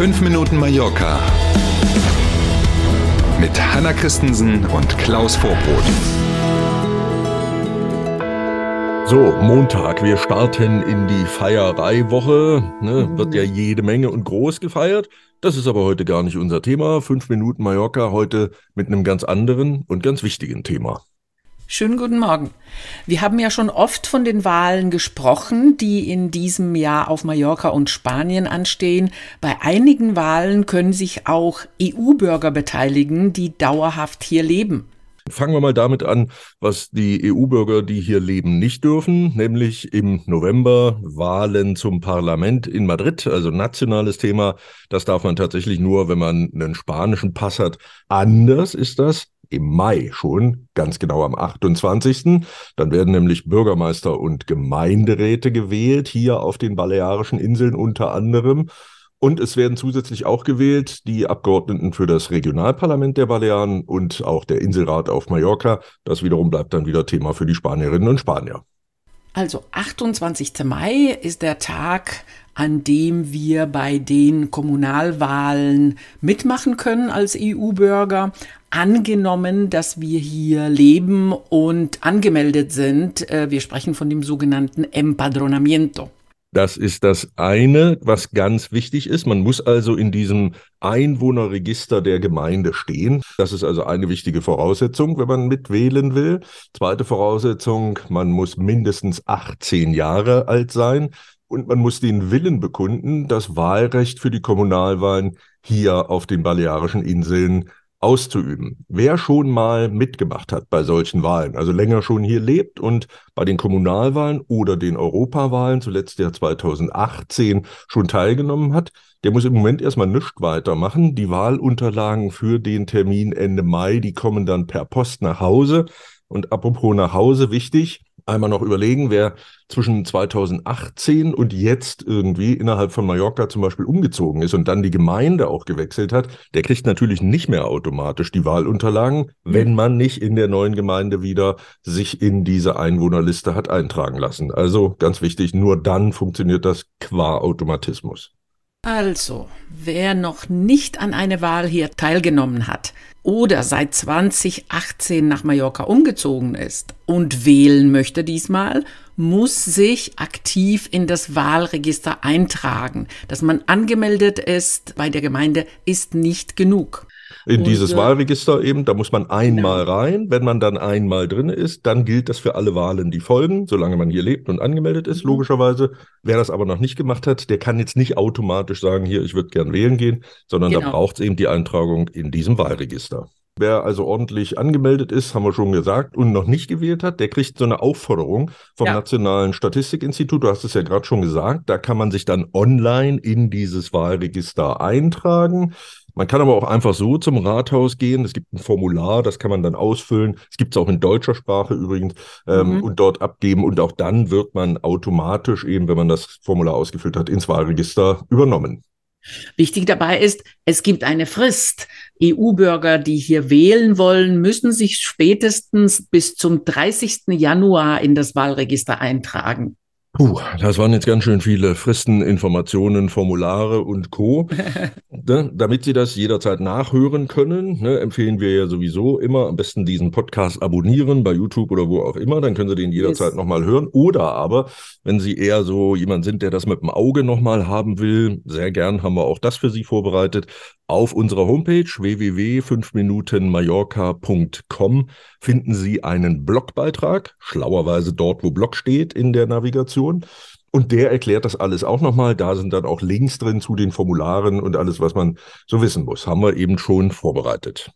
5 Minuten Mallorca mit Hanna Christensen und Klaus Vorbrot. So, Montag, wir starten in die Feiereiwoche. Ne, wird ja jede Menge und groß gefeiert. Das ist aber heute gar nicht unser Thema. Fünf Minuten Mallorca heute mit einem ganz anderen und ganz wichtigen Thema. Schönen guten Morgen. Wir haben ja schon oft von den Wahlen gesprochen, die in diesem Jahr auf Mallorca und Spanien anstehen. Bei einigen Wahlen können sich auch EU-Bürger beteiligen, die dauerhaft hier leben. Fangen wir mal damit an, was die EU-Bürger, die hier leben, nicht dürfen, nämlich im November Wahlen zum Parlament in Madrid, also nationales Thema. Das darf man tatsächlich nur, wenn man einen spanischen Pass hat. Anders ist das im Mai schon, ganz genau am 28. Dann werden nämlich Bürgermeister und Gemeinderäte gewählt, hier auf den Balearischen Inseln unter anderem. Und es werden zusätzlich auch gewählt die Abgeordneten für das Regionalparlament der Balearen und auch der Inselrat auf Mallorca. Das wiederum bleibt dann wieder Thema für die Spanierinnen und Spanier. Also 28. Mai ist der Tag, an dem wir bei den Kommunalwahlen mitmachen können als EU-Bürger. Angenommen, dass wir hier leben und angemeldet sind. Äh, wir sprechen von dem sogenannten Empadronamiento. Das ist das eine, was ganz wichtig ist. Man muss also in diesem Einwohnerregister der Gemeinde stehen. Das ist also eine wichtige Voraussetzung, wenn man mitwählen will. Zweite Voraussetzung, man muss mindestens 18 Jahre alt sein und man muss den Willen bekunden, das Wahlrecht für die Kommunalwahlen hier auf den Balearischen Inseln auszuüben. Wer schon mal mitgemacht hat bei solchen Wahlen, also länger schon hier lebt und bei den Kommunalwahlen oder den Europawahlen, zuletzt ja 2018, schon teilgenommen hat, der muss im Moment erstmal nichts weitermachen. Die Wahlunterlagen für den Termin Ende Mai, die kommen dann per Post nach Hause. Und apropos nach Hause, wichtig, einmal noch überlegen, wer zwischen 2018 und jetzt irgendwie innerhalb von Mallorca zum Beispiel umgezogen ist und dann die Gemeinde auch gewechselt hat, der kriegt natürlich nicht mehr automatisch die Wahlunterlagen, wenn man nicht in der neuen Gemeinde wieder sich in diese Einwohnerliste hat eintragen lassen. Also ganz wichtig, nur dann funktioniert das qua Automatismus. Also, wer noch nicht an einer Wahl hier teilgenommen hat oder seit 2018 nach Mallorca umgezogen ist und wählen möchte diesmal, muss sich aktiv in das Wahlregister eintragen. Dass man angemeldet ist bei der Gemeinde ist nicht genug in dieses äh, Wahlregister eben. Da muss man einmal genau. rein. Wenn man dann einmal drin ist, dann gilt das für alle Wahlen, die folgen, solange man hier lebt und angemeldet ist, mhm. logischerweise. Wer das aber noch nicht gemacht hat, der kann jetzt nicht automatisch sagen, hier, ich würde gern wählen gehen, sondern genau. da braucht es eben die Eintragung in diesem Wahlregister. Wer also ordentlich angemeldet ist, haben wir schon gesagt, und noch nicht gewählt hat, der kriegt so eine Aufforderung vom ja. Nationalen Statistikinstitut. Du hast es ja gerade schon gesagt. Da kann man sich dann online in dieses Wahlregister eintragen. Man kann aber auch einfach so zum Rathaus gehen. Es gibt ein Formular, das kann man dann ausfüllen. Es gibt es auch in deutscher Sprache übrigens ähm, mhm. und dort abgeben. Und auch dann wird man automatisch eben, wenn man das Formular ausgefüllt hat, ins Wahlregister übernommen. Wichtig dabei ist, es gibt eine Frist. EU-Bürger, die hier wählen wollen, müssen sich spätestens bis zum 30. Januar in das Wahlregister eintragen. Puh, das waren jetzt ganz schön viele Fristen, Informationen, Formulare und Co. ne, damit Sie das jederzeit nachhören können, ne, empfehlen wir ja sowieso immer am besten diesen Podcast abonnieren bei YouTube oder wo auch immer. Dann können Sie den jederzeit yes. nochmal hören. Oder aber, wenn Sie eher so jemand sind, der das mit dem Auge nochmal haben will, sehr gern haben wir auch das für Sie vorbereitet. Auf unserer Homepage www.5minutenmallorca.com finden Sie einen Blogbeitrag, schlauerweise dort, wo Blog steht in der Navigation. Und der erklärt das alles auch nochmal. Da sind dann auch Links drin zu den Formularen und alles, was man so wissen muss. Haben wir eben schon vorbereitet.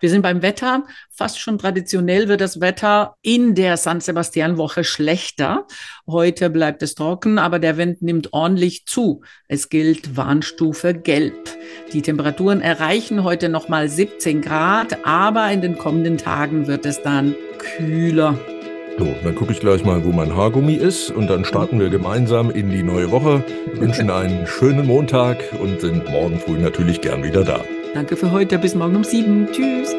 Wir sind beim Wetter. Fast schon traditionell wird das Wetter in der San Sebastian Woche schlechter. Heute bleibt es trocken, aber der Wind nimmt ordentlich zu. Es gilt Warnstufe Gelb. Die Temperaturen erreichen heute nochmal 17 Grad, aber in den kommenden Tagen wird es dann kühler. So, dann gucke ich gleich mal, wo mein Haargummi ist und dann starten wir gemeinsam in die neue Woche, wünschen einen schönen Montag und sind morgen früh natürlich gern wieder da. Danke für heute. Bis morgen um sieben. Tschüss.